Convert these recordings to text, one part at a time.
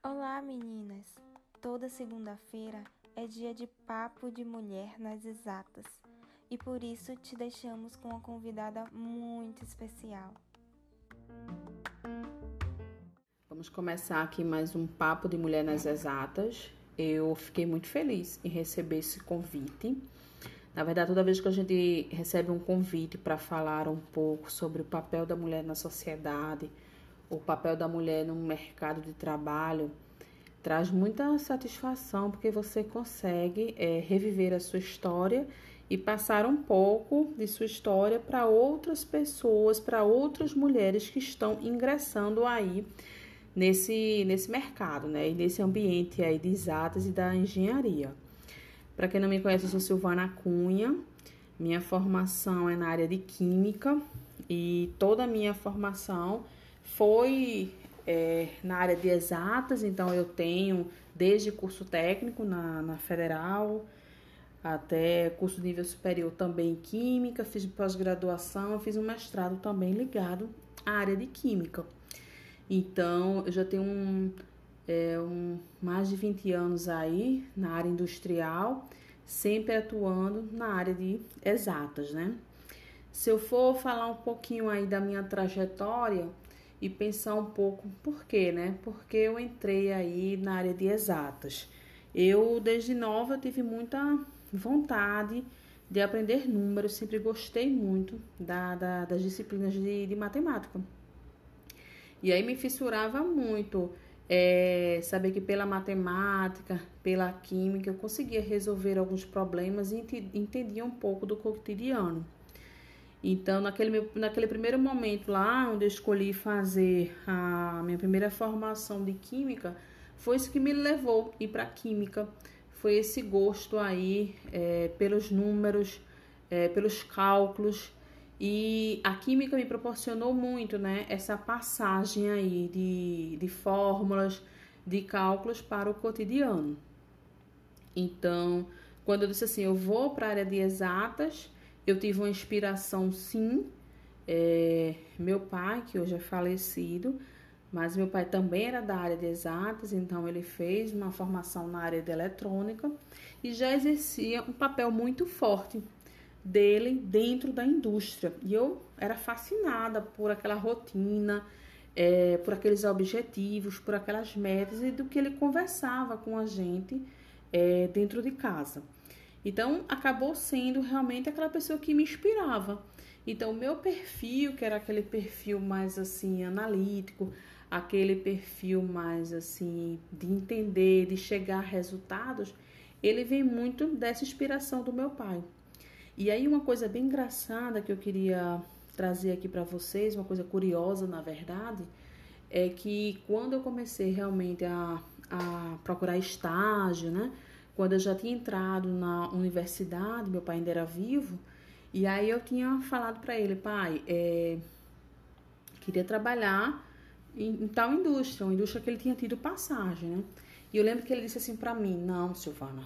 Olá, meninas! Toda segunda-feira é dia de papo de mulher nas exatas e por isso te deixamos com uma convidada muito especial. Vamos começar aqui mais um papo de mulher nas exatas. Eu fiquei muito feliz em receber esse convite. Na verdade, toda vez que a gente recebe um convite para falar um pouco sobre o papel da mulher na sociedade, o papel da mulher no mercado de trabalho, traz muita satisfação porque você consegue é, reviver a sua história e passar um pouco de sua história para outras pessoas, para outras mulheres que estão ingressando aí nesse, nesse mercado, né? E nesse ambiente aí de exatas e da engenharia. Para quem não me conhece, eu sou Silvana Cunha. Minha formação é na área de Química e toda a minha formação foi é, na área de exatas, então eu tenho desde curso técnico na, na Federal até curso nível superior também em Química, fiz pós-graduação, fiz um mestrado também ligado à área de Química. Então, eu já tenho um, é, um, mais de 20 anos aí na área industrial, sempre atuando na área de exatas, né? Se eu for falar um pouquinho aí da minha trajetória e pensar um pouco por quê, né? Porque eu entrei aí na área de exatas. Eu, desde nova, tive muita vontade de aprender números, sempre gostei muito da, da das disciplinas de, de matemática. E aí me fissurava muito é, saber que pela matemática, pela química, eu conseguia resolver alguns problemas e entendia um pouco do cotidiano. Então, naquele, meu, naquele primeiro momento lá, onde eu escolhi fazer a minha primeira formação de química, foi isso que me levou a ir para química. Foi esse gosto aí é, pelos números, é, pelos cálculos e a química me proporcionou muito, né? Essa passagem aí de, de fórmulas, de cálculos para o cotidiano. Então, quando eu disse assim, eu vou para a área de exatas, eu tive uma inspiração sim. É, meu pai, que hoje é falecido, mas meu pai também era da área de exatas, então ele fez uma formação na área de eletrônica e já exercia um papel muito forte dele dentro da indústria. E eu era fascinada por aquela rotina, é, por aqueles objetivos, por aquelas metas e do que ele conversava com a gente é, dentro de casa. Então, acabou sendo realmente aquela pessoa que me inspirava. Então, o meu perfil, que era aquele perfil mais assim analítico, aquele perfil mais assim de entender, de chegar a resultados, ele vem muito dessa inspiração do meu pai. E aí uma coisa bem engraçada que eu queria trazer aqui para vocês, uma coisa curiosa na verdade, é que quando eu comecei realmente a, a procurar estágio, né? Quando eu já tinha entrado na universidade, meu pai ainda era vivo, e aí eu tinha falado para ele, pai, é, queria trabalhar em, em, tal indústria, uma indústria que ele tinha tido passagem, né? E eu lembro que ele disse assim para mim, não, Silvana,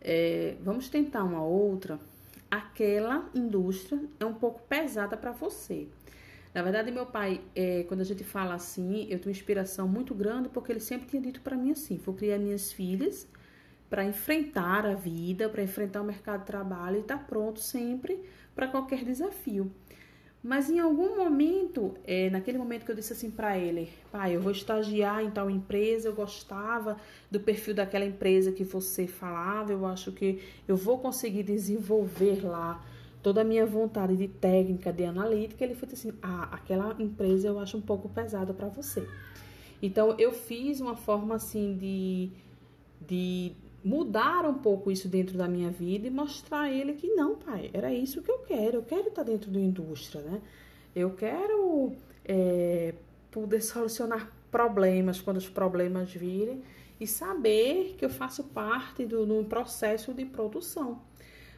é, vamos tentar uma outra, aquela indústria é um pouco pesada para você. Na verdade, meu pai, é, quando a gente fala assim, eu tenho inspiração muito grande porque ele sempre tinha dito para mim assim: vou criar minhas filhas para enfrentar a vida, para enfrentar o mercado de trabalho e estar tá pronto sempre para qualquer desafio. Mas em algum momento, é, naquele momento que eu disse assim para ele, pai, eu vou estagiar em tal empresa, eu gostava do perfil daquela empresa que você falava, eu acho que eu vou conseguir desenvolver lá toda a minha vontade de técnica, de analítica. Ele foi assim, ah, aquela empresa eu acho um pouco pesada para você. Então eu fiz uma forma assim de, de mudar um pouco isso dentro da minha vida e mostrar a ele que não, pai, era isso que eu quero. Eu quero estar dentro da indústria, né? Eu quero é, poder solucionar problemas quando os problemas virem e saber que eu faço parte do, do processo de produção.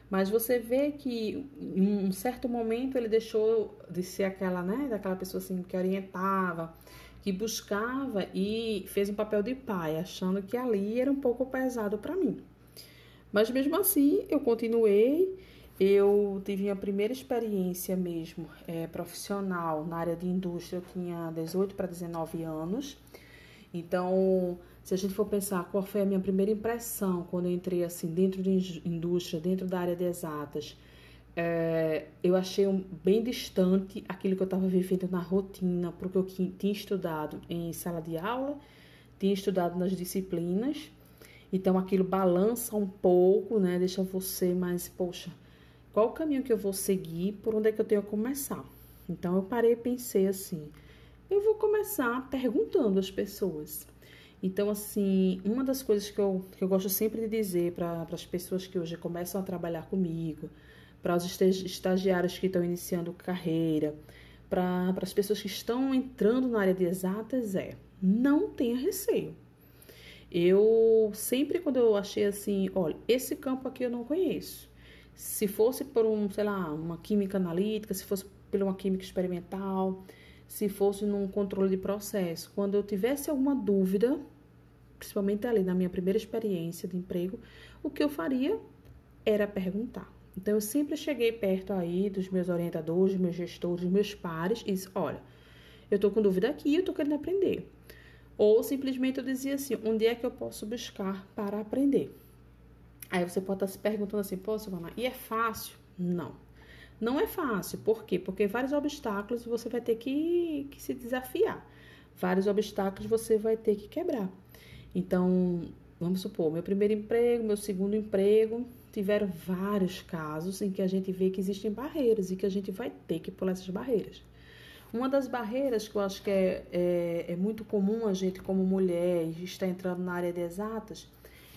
Mas você vê que em um certo momento ele deixou de ser aquela, né, daquela pessoa assim que orientava, que buscava e fez um papel de pai, achando que ali era um pouco pesado para mim. Mas mesmo assim, eu continuei. Eu tive a primeira experiência mesmo é, profissional na área de indústria, eu tinha 18 para 19 anos. Então, se a gente for pensar qual foi a minha primeira impressão quando eu entrei assim dentro de indústria, dentro da área de exatas, é, eu achei um, bem distante aquilo que eu estava vivendo na rotina, porque eu tinha estudado em sala de aula, tinha estudado nas disciplinas, então aquilo balança um pouco, né? Deixa você mais, poxa, qual o caminho que eu vou seguir, por onde é que eu tenho que começar? Então eu parei e pensei assim, eu vou começar perguntando às pessoas. Então, assim, uma das coisas que eu, que eu gosto sempre de dizer para as pessoas que hoje começam a trabalhar comigo, para os estagiários que estão iniciando carreira, para as pessoas que estão entrando na área de exatas é não tenha receio. Eu sempre quando eu achei assim, olha, esse campo aqui eu não conheço. Se fosse por um, sei lá, uma química analítica, se fosse por uma química experimental, se fosse num controle de processo, quando eu tivesse alguma dúvida, principalmente ali na minha primeira experiência de emprego, o que eu faria era perguntar. Então, eu sempre cheguei perto aí dos meus orientadores, dos meus gestores, dos meus pares e disse, olha, eu estou com dúvida aqui, eu estou querendo aprender. Ou simplesmente eu dizia assim, onde é que eu posso buscar para aprender? Aí você pode estar se perguntando assim, pô, Silvana, e é fácil? Não. Não é fácil. Por quê? Porque vários obstáculos você vai ter que, que se desafiar. Vários obstáculos você vai ter que quebrar. Então, vamos supor, meu primeiro emprego, meu segundo emprego, tiveram vários casos em que a gente vê que existem barreiras e que a gente vai ter que pular essas barreiras. Uma das barreiras que eu acho que é, é, é muito comum a gente, como mulher, estar entrando na área de exatas,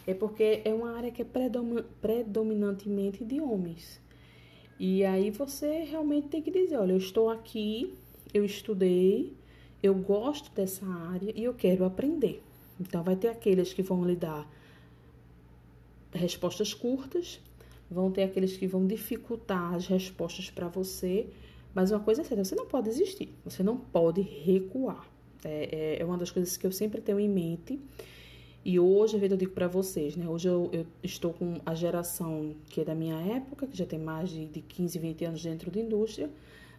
é porque é uma área que é predominantemente de homens. E aí você realmente tem que dizer, olha, eu estou aqui, eu estudei, eu gosto dessa área e eu quero aprender. Então vai ter aqueles que vão lhe dar respostas curtas, vão ter aqueles que vão dificultar as respostas para você, mas uma coisa é certa, você não pode desistir, você não pode recuar. É, é, é uma das coisas que eu sempre tenho em mente. E hoje, eu digo para vocês, né? Hoje eu, eu, estou com a geração que é da minha época, que já tem mais de, de 15, 20 anos dentro da indústria,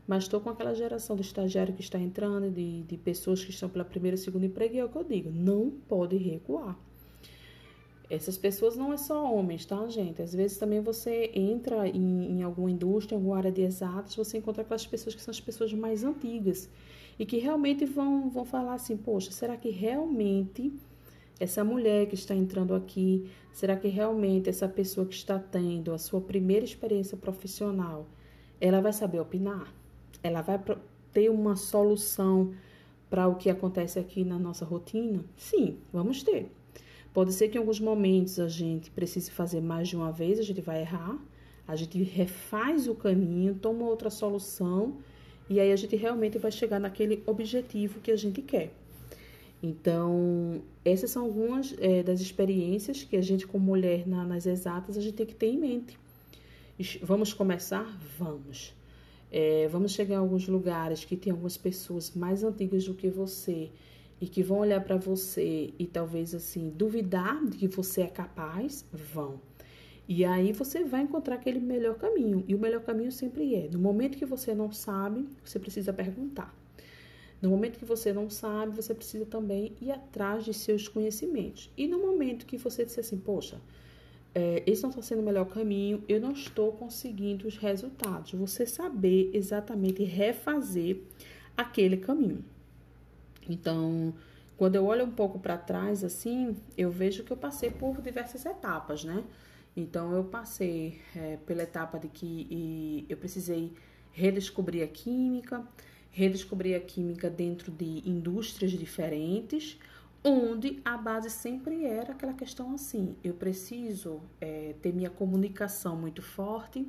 mas estou com aquela geração do estagiário que está entrando, de, de pessoas que estão pela primeira e segunda emprego, e é o que eu digo, não pode recuar. Essas pessoas não é só homens, tá, gente? Às vezes também você entra em, em alguma indústria, em alguma área de exatos, você encontra aquelas pessoas que são as pessoas mais antigas e que realmente vão, vão falar assim: poxa, será que realmente essa mulher que está entrando aqui, será que realmente essa pessoa que está tendo a sua primeira experiência profissional, ela vai saber opinar? Ela vai ter uma solução para o que acontece aqui na nossa rotina? Sim, vamos ter. Pode ser que em alguns momentos a gente precise fazer mais de uma vez, a gente vai errar, a gente refaz o caminho, toma outra solução e aí a gente realmente vai chegar naquele objetivo que a gente quer. Então, essas são algumas é, das experiências que a gente, como mulher na, nas exatas, a gente tem que ter em mente. Vamos começar? Vamos. É, vamos chegar a alguns lugares que tem algumas pessoas mais antigas do que você e que vão olhar para você e talvez assim duvidar de que você é capaz, vão. E aí você vai encontrar aquele melhor caminho. E o melhor caminho sempre é, no momento que você não sabe, você precisa perguntar. No momento que você não sabe, você precisa também ir atrás de seus conhecimentos. E no momento que você disser assim, poxa, é, esse não está sendo o melhor caminho, eu não estou conseguindo os resultados. Você saber exatamente refazer aquele caminho. Então, quando eu olho um pouco para trás, assim, eu vejo que eu passei por diversas etapas, né? Então, eu passei é, pela etapa de que eu precisei redescobrir a química, redescobrir a química dentro de indústrias diferentes, onde a base sempre era aquela questão assim: eu preciso é, ter minha comunicação muito forte,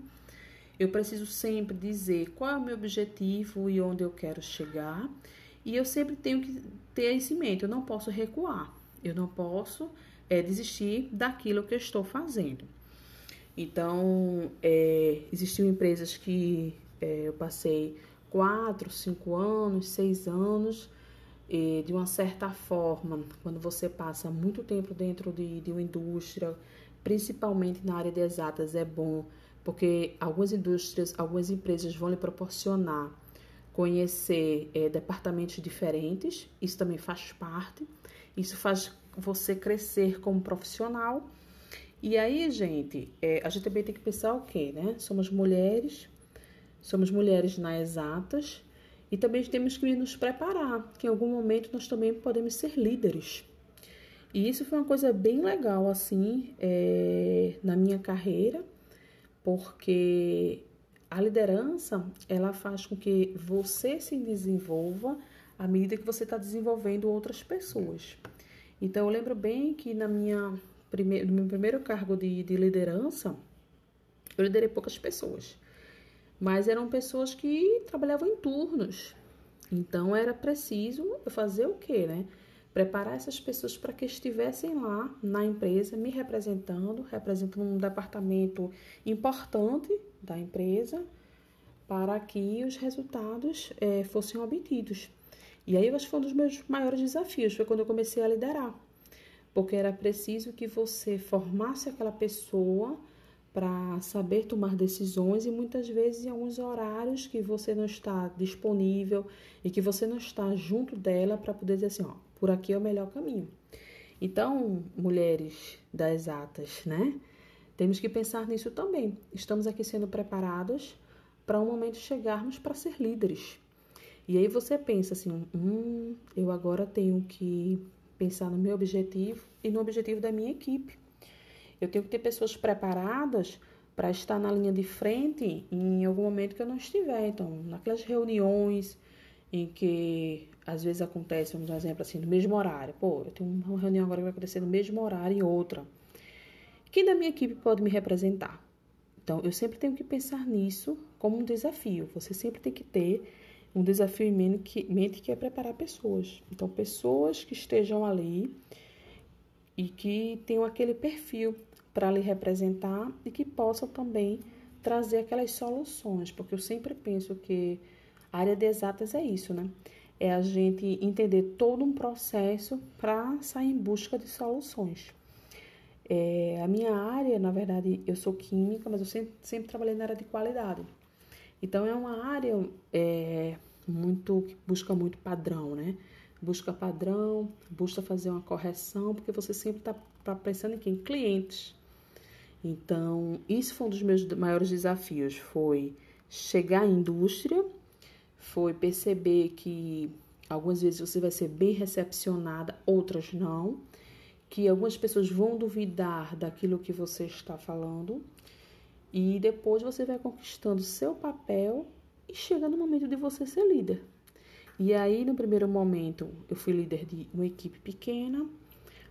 eu preciso sempre dizer qual é o meu objetivo e onde eu quero chegar. E eu sempre tenho que ter isso em mente, eu não posso recuar, eu não posso é, desistir daquilo que eu estou fazendo. Então, é, existiam empresas que é, eu passei quatro, cinco anos, seis anos, e de uma certa forma, quando você passa muito tempo dentro de, de uma indústria, principalmente na área de exatas, é bom, porque algumas indústrias, algumas empresas vão lhe proporcionar conhecer é, departamentos diferentes, isso também faz parte, isso faz você crescer como profissional. E aí, gente, é, a gente também tem que pensar o quê, né? Somos mulheres, somos mulheres nas exatas e também temos que nos preparar, que em algum momento nós também podemos ser líderes. E isso foi uma coisa bem legal, assim, é, na minha carreira, porque a liderança, ela faz com que você se desenvolva à medida que você está desenvolvendo outras pessoas. Então, eu lembro bem que na minha prime no meu primeiro cargo de, de liderança, eu liderei poucas pessoas, mas eram pessoas que trabalhavam em turnos. Então, era preciso fazer o quê, né? Preparar essas pessoas para que estivessem lá na empresa, me representando, representando um departamento importante da empresa, para que os resultados é, fossem obtidos. E aí eu acho que foi um dos meus maiores desafios, foi quando eu comecei a liderar. Porque era preciso que você formasse aquela pessoa para saber tomar decisões e muitas vezes em alguns horários que você não está disponível e que você não está junto dela para poder dizer assim, ó, por aqui é o melhor caminho. Então, mulheres das exatas, né? Temos que pensar nisso também. Estamos aqui sendo preparadas para um momento chegarmos para ser líderes. E aí você pensa assim, hum, eu agora tenho que pensar no meu objetivo e no objetivo da minha equipe. Eu tenho que ter pessoas preparadas para estar na linha de frente em algum momento que eu não estiver. Então, naquelas reuniões em que às vezes acontece, vamos dar um exemplo assim, no mesmo horário. Pô, eu tenho uma reunião agora que vai acontecer no mesmo horário e outra. Quem da minha equipe pode me representar? Então, eu sempre tenho que pensar nisso como um desafio. Você sempre tem que ter um desafio em mente que é preparar pessoas. Então, pessoas que estejam ali e que tenham aquele perfil para lhe representar e que possam também trazer aquelas soluções, porque eu sempre penso que a área de exatas é isso, né? É a gente entender todo um processo para sair em busca de soluções. É, a minha área, na verdade, eu sou química, mas eu sempre, sempre trabalhei na área de qualidade. Então é uma área é, muito que busca muito padrão, né? Busca padrão, busca fazer uma correção, porque você sempre está tá pensando em quem? Clientes. Então, isso foi um dos meus maiores desafios, foi chegar à indústria, foi perceber que algumas vezes você vai ser bem recepcionada, outras não, que algumas pessoas vão duvidar daquilo que você está falando, e depois você vai conquistando seu papel e chega no momento de você ser líder. E aí, no primeiro momento, eu fui líder de uma equipe pequena,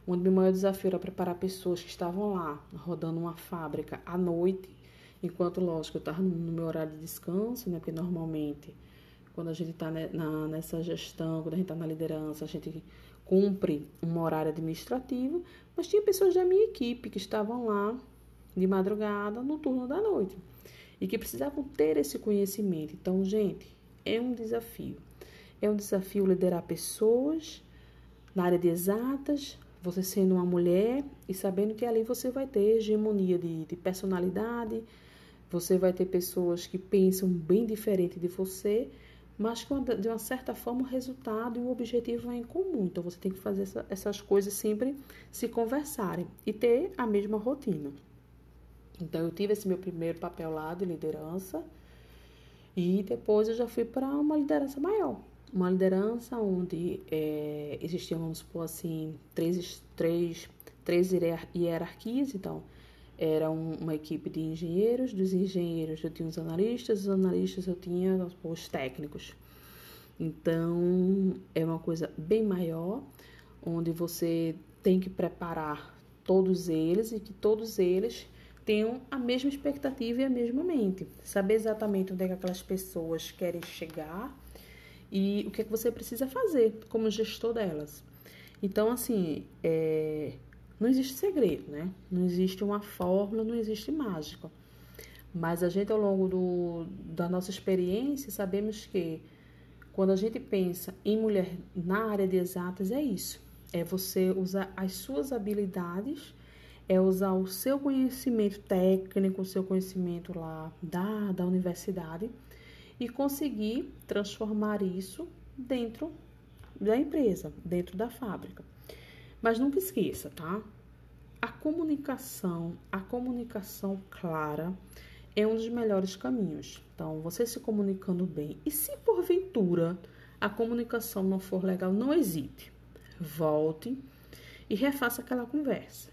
onde meu maior desafio era preparar pessoas que estavam lá, rodando uma fábrica à noite, enquanto, lógico, eu estava no meu horário de descanso, né? Porque normalmente, quando a gente está nessa gestão, quando a gente está na liderança, a gente cumpre um horário administrativo, mas tinha pessoas da minha equipe que estavam lá de madrugada no turno da noite e que precisavam ter esse conhecimento. Então, gente, é um desafio. É um desafio liderar pessoas na área de exatas, você sendo uma mulher e sabendo que ali você vai ter hegemonia de, de personalidade, você vai ter pessoas que pensam bem diferente de você, mas que de uma certa forma o resultado e o objetivo é em comum. Então você tem que fazer essa, essas coisas sempre se conversarem e ter a mesma rotina. Então eu tive esse meu primeiro papel lá de liderança e depois eu já fui para uma liderança maior. Uma liderança onde é, existiam, vamos supor assim, três, três, três hierarquias. Então, era uma equipe de engenheiros, dos engenheiros eu tinha os analistas, dos analistas eu tinha os técnicos. Então, é uma coisa bem maior, onde você tem que preparar todos eles e que todos eles tenham a mesma expectativa e a mesma mente. Saber exatamente onde é que aquelas pessoas querem chegar e o que é que você precisa fazer como gestor delas. Então, assim, é, não existe segredo, né? Não existe uma fórmula, não existe mágica. Mas a gente, ao longo do, da nossa experiência, sabemos que quando a gente pensa em mulher na área de exatas, é isso. É você usar as suas habilidades é usar o seu conhecimento técnico, o seu conhecimento lá da, da universidade e conseguir transformar isso dentro da empresa, dentro da fábrica. Mas nunca esqueça, tá? A comunicação, a comunicação clara é um dos melhores caminhos. Então, você se comunicando bem. E se porventura a comunicação não for legal, não hesite. Volte e refaça aquela conversa.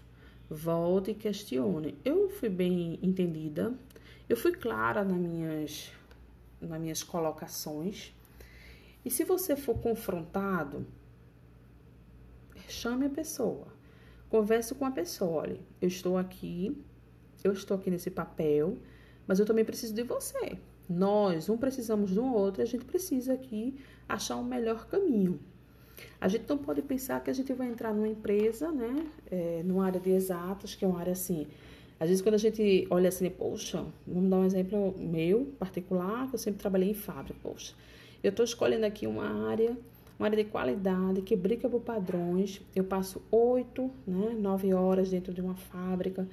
Volte e questione. Eu fui bem entendida, eu fui clara nas minhas, nas minhas colocações. E se você for confrontado, chame a pessoa. Converse com a pessoa. Olha, eu estou aqui, eu estou aqui nesse papel mas eu também preciso de você. Nós, um precisamos do outro, a gente precisa aqui achar um melhor caminho. A gente não pode pensar que a gente vai entrar numa empresa, né, é, numa área de exatas, que é uma área assim. Às vezes, quando a gente olha assim, poxa, vamos dar um exemplo meu particular, que eu sempre trabalhei em fábrica, poxa, eu estou escolhendo aqui uma área, uma área de qualidade, que briga por padrões, eu passo oito, né, nove horas dentro de uma fábrica,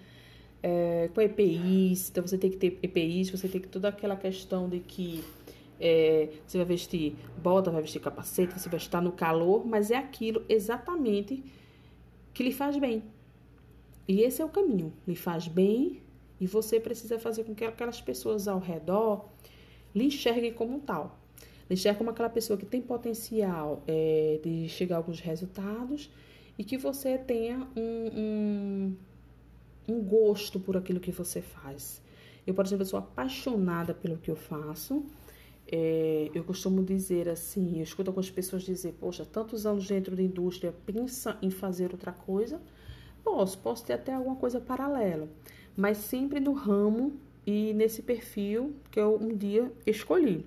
é, com EPIs, então você tem que ter EPIs, você tem que toda aquela questão de que é, você vai vestir bota, vai vestir capacete, você vai estar no calor, mas é aquilo exatamente que lhe faz bem. E esse é o caminho, lhe faz bem e você precisa fazer com que aquelas pessoas ao redor lhe enxerguem como tal. Lhe enxerguem como aquela pessoa que tem potencial é, de chegar a alguns resultados e que você tenha um, um um gosto por aquilo que você faz. Eu, por exemplo, sou apaixonada pelo que eu faço. É, eu costumo dizer assim, eu escuto algumas pessoas dizer, poxa, tantos anos dentro da indústria, pensa em fazer outra coisa? Posso, posso ter até alguma coisa paralela, mas sempre no ramo e nesse perfil que eu um dia escolhi.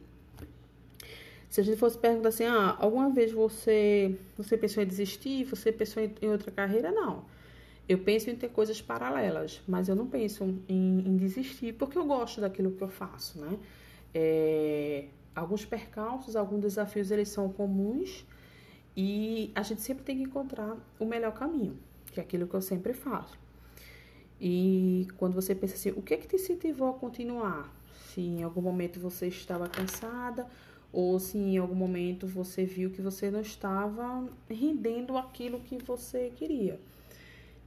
Se a gente fosse perguntar assim, ah, alguma vez você, você pensou em desistir, você pensou em, outra carreira? Não. Eu penso em ter coisas paralelas, mas eu não penso em, em desistir porque eu gosto daquilo que eu faço, né? É, alguns percalços, alguns desafios, eles são comuns e a gente sempre tem que encontrar o melhor caminho, que é aquilo que eu sempre faço. E quando você pensa assim, o que é que te incentivou a continuar? Se em algum momento você estava cansada ou se em algum momento você viu que você não estava rendendo aquilo que você queria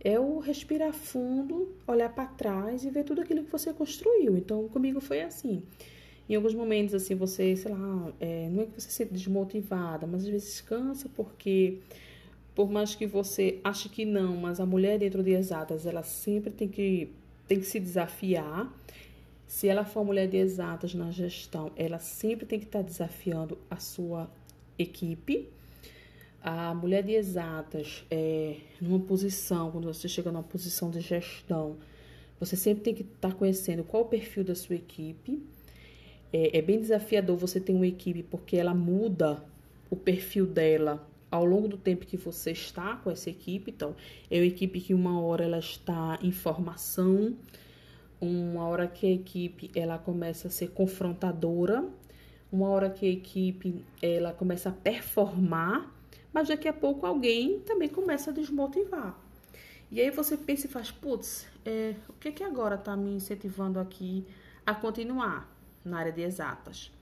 é o respirar fundo, olhar para trás e ver tudo aquilo que você construiu. Então, comigo foi assim. Em alguns momentos, assim, você, sei lá, é, não é que você se desmotivada, mas às vezes cansa porque, por mais que você ache que não, mas a mulher dentro de exatas, ela sempre tem que, tem que se desafiar. Se ela for mulher de exatas na gestão, ela sempre tem que estar desafiando a sua equipe a mulher de exatas é, numa posição, quando você chega numa posição de gestão, você sempre tem que estar tá conhecendo qual o perfil da sua equipe. É, é, bem desafiador você ter uma equipe porque ela muda o perfil dela ao longo do tempo que você está com essa equipe. Então, é uma equipe que uma hora ela está em formação, uma hora que a equipe ela começa a ser confrontadora, uma hora que a equipe ela começa a performar mas daqui a pouco alguém também começa a desmotivar. E aí você pensa e faz, putz, é, o que que agora está me incentivando aqui a continuar na área de exatas?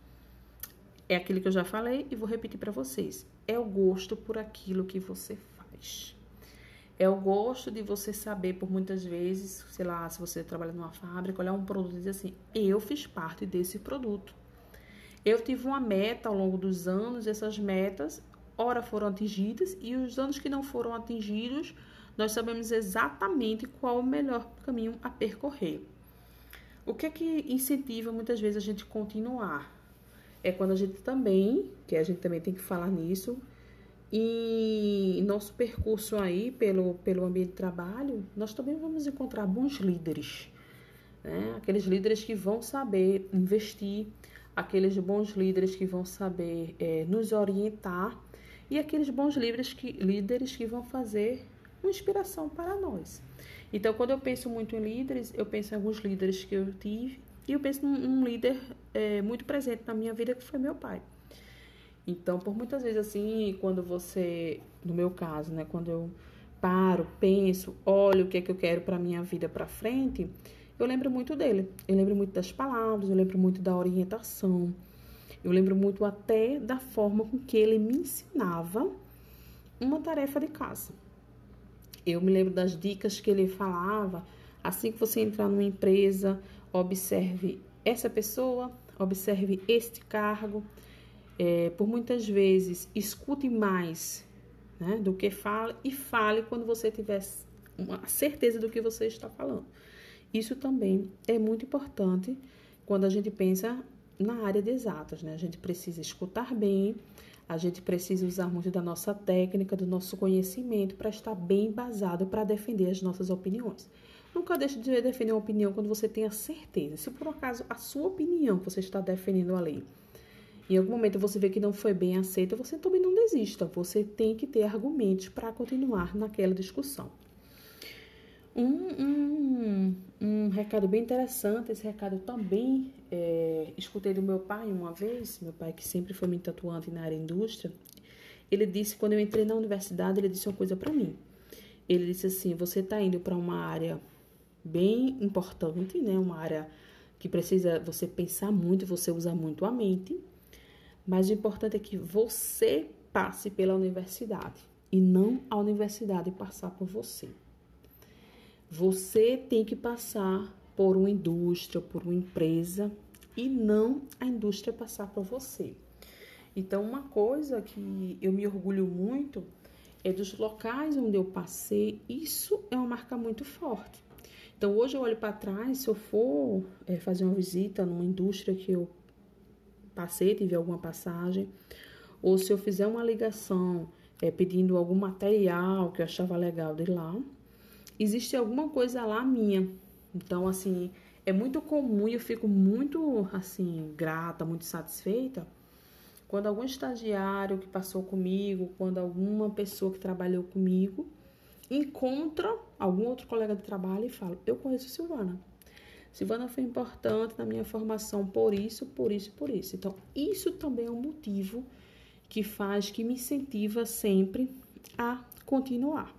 É aquilo que eu já falei e vou repetir para vocês. É o gosto por aquilo que você faz. É o gosto de você saber, por muitas vezes, sei lá, se você trabalha numa fábrica, olhar um produto e dizer assim: eu fiz parte desse produto. Eu tive uma meta ao longo dos anos, essas metas ora foram atingidas e os anos que não foram atingidos, nós sabemos exatamente qual o melhor caminho a percorrer. O que é que incentiva muitas vezes a gente continuar? É quando a gente também, que a gente também tem que falar nisso, e nosso percurso aí pelo, pelo ambiente de trabalho, nós também vamos encontrar bons líderes. Né? Aqueles líderes que vão saber investir, aqueles bons líderes que vão saber é, nos orientar e aqueles bons líderes que, líderes que vão fazer uma inspiração para nós. Então, quando eu penso muito em líderes, eu penso em alguns líderes que eu tive e eu penso num um líder é, muito presente na minha vida que foi meu pai. Então, por muitas vezes assim, quando você, no meu caso, né, quando eu paro, penso, olho o que é que eu quero para minha vida para frente, eu lembro muito dele. Eu lembro muito das palavras, eu lembro muito da orientação. Eu lembro muito até da forma com que ele me ensinava uma tarefa de casa. Eu me lembro das dicas que ele falava. Assim que você entrar numa empresa, observe essa pessoa, observe este cargo. É, por muitas vezes, escute mais né, do que fale e fale quando você tiver uma certeza do que você está falando. Isso também é muito importante quando a gente pensa na área de exatas, né? A gente precisa escutar bem, a gente precisa usar muito da nossa técnica, do nosso conhecimento para estar bem embasado para defender as nossas opiniões. Nunca deixe de defender uma opinião quando você tenha certeza. Se por acaso a sua opinião que você está defendendo ali, em algum momento você vê que não foi bem aceita, você também não desista. Você tem que ter argumentos para continuar naquela discussão. Um, um, um, recado bem interessante, esse recado também é, escutei do meu pai uma vez, meu pai que sempre foi muito atuante na área indústria, ele disse, quando eu entrei na universidade, ele disse uma coisa para mim. Ele disse assim, você está indo para uma área bem importante, né? Uma área que precisa você pensar muito, você usar muito a mente, mas o importante é que você passe pela universidade e não a universidade passar por você. Você tem que passar por uma indústria, por uma empresa e não a indústria passar por você. Então, uma coisa que eu me orgulho muito é dos locais onde eu passei, isso é uma marca muito forte. Então, hoje eu olho para trás, se eu for é, fazer uma visita numa indústria que eu passei, tive alguma passagem, ou se eu fizer uma ligação é, pedindo algum material que eu achava legal de lá, existe alguma coisa lá minha. Então, assim, é muito comum e eu fico muito, assim, grata, muito satisfeita quando algum estagiário que passou comigo, quando alguma pessoa que trabalhou comigo encontra algum outro colega de trabalho e fala: Eu conheço Silvana. Silvana foi importante na minha formação por isso, por isso, por isso. Então, isso também é um motivo que faz, que me incentiva sempre a continuar.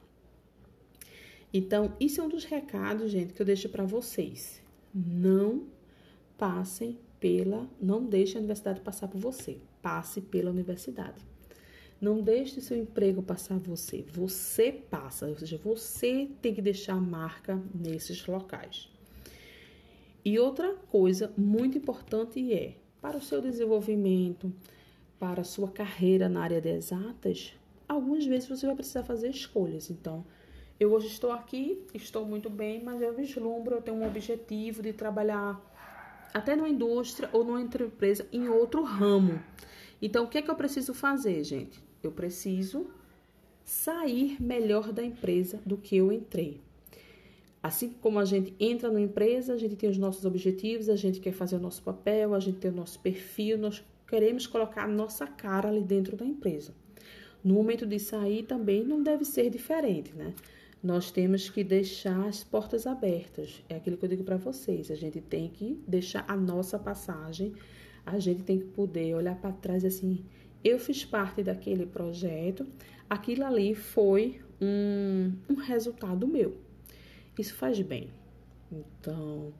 Então, isso é um dos recados, gente, que eu deixo para vocês. Não passem pela, não deixe a universidade passar por você. Passe pela universidade. Não deixe seu emprego passar você. Você passa, ou seja, você tem que deixar marca nesses locais. E outra coisa muito importante é, para o seu desenvolvimento, para a sua carreira na área de exatas, algumas vezes você vai precisar fazer escolhas. Então, eu hoje estou aqui, estou muito bem, mas eu vislumbro, eu tenho um objetivo de trabalhar até numa indústria ou numa empresa em outro ramo. Então, o que é que eu preciso fazer, gente? Eu preciso sair melhor da empresa do que eu entrei. Assim como a gente entra numa empresa, a gente tem os nossos objetivos, a gente quer fazer o nosso papel, a gente tem o nosso perfil, nós queremos colocar a nossa cara ali dentro da empresa. No momento de sair também não deve ser diferente, né? nós temos que deixar as portas abertas. É aquilo que eu digo para vocês. A gente tem que deixar a nossa passagem. A gente tem que poder olhar para trás assim. Eu fiz parte daquele projeto. Aquilo ali foi um, um resultado meu. Isso faz bem. Então,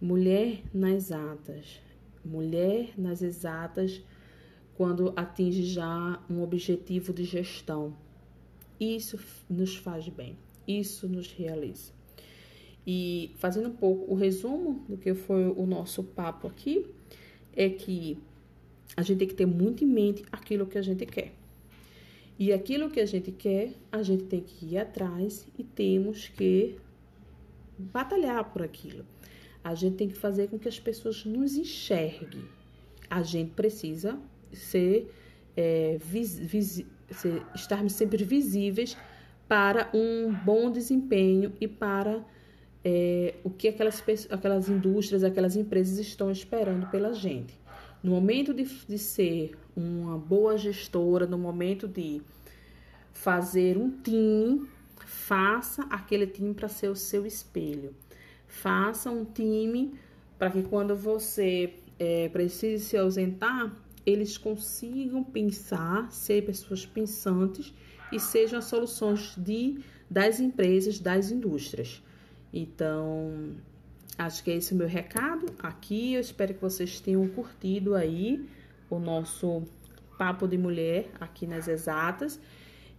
mulher nas exatas. Mulher nas exatas quando atinge já um objetivo de gestão isso nos faz bem, isso nos realiza. E fazendo um pouco o resumo do que foi o nosso papo aqui, é que a gente tem que ter muito em mente aquilo que a gente quer. E aquilo que a gente quer, a gente tem que ir atrás e temos que batalhar por aquilo. A gente tem que fazer com que as pessoas nos enxerguem. A gente precisa ser é, vis, vis, estarmos sempre visíveis para um bom desempenho e para é, o que aquelas, aquelas indústrias, aquelas empresas estão esperando pela gente. No momento de, de ser uma boa gestora, no momento de fazer um time, faça aquele time para ser o seu espelho. Faça um time para que quando você é, precise se ausentar, eles consigam pensar, ser pessoas pensantes e sejam as soluções de, das empresas, das indústrias. Então, acho que é esse o meu recado aqui. Eu espero que vocês tenham curtido aí o nosso papo de mulher aqui nas exatas.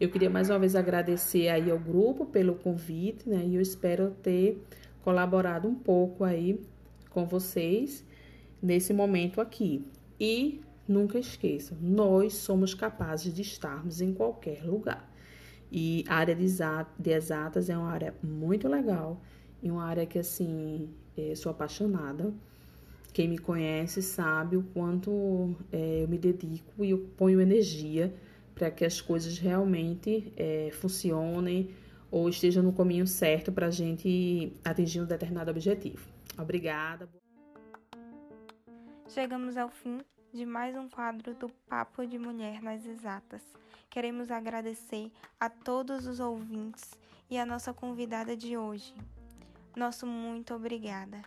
Eu queria mais uma vez agradecer aí ao grupo pelo convite, né? E eu espero ter colaborado um pouco aí com vocês nesse momento aqui. E nunca esqueçam, nós somos capazes de estarmos em qualquer lugar. E a área de exatas é uma área muito legal e uma área que, assim, é, sou apaixonada. Quem me conhece sabe o quanto é, eu me dedico e eu ponho energia para que as coisas realmente é, funcionem ou estejam no caminho certo para a gente atingir um determinado objetivo. Obrigada. Chegamos ao fim de mais um quadro do Papo de Mulher nas Exatas. Queremos agradecer a todos os ouvintes e a nossa convidada de hoje. Nosso muito obrigada.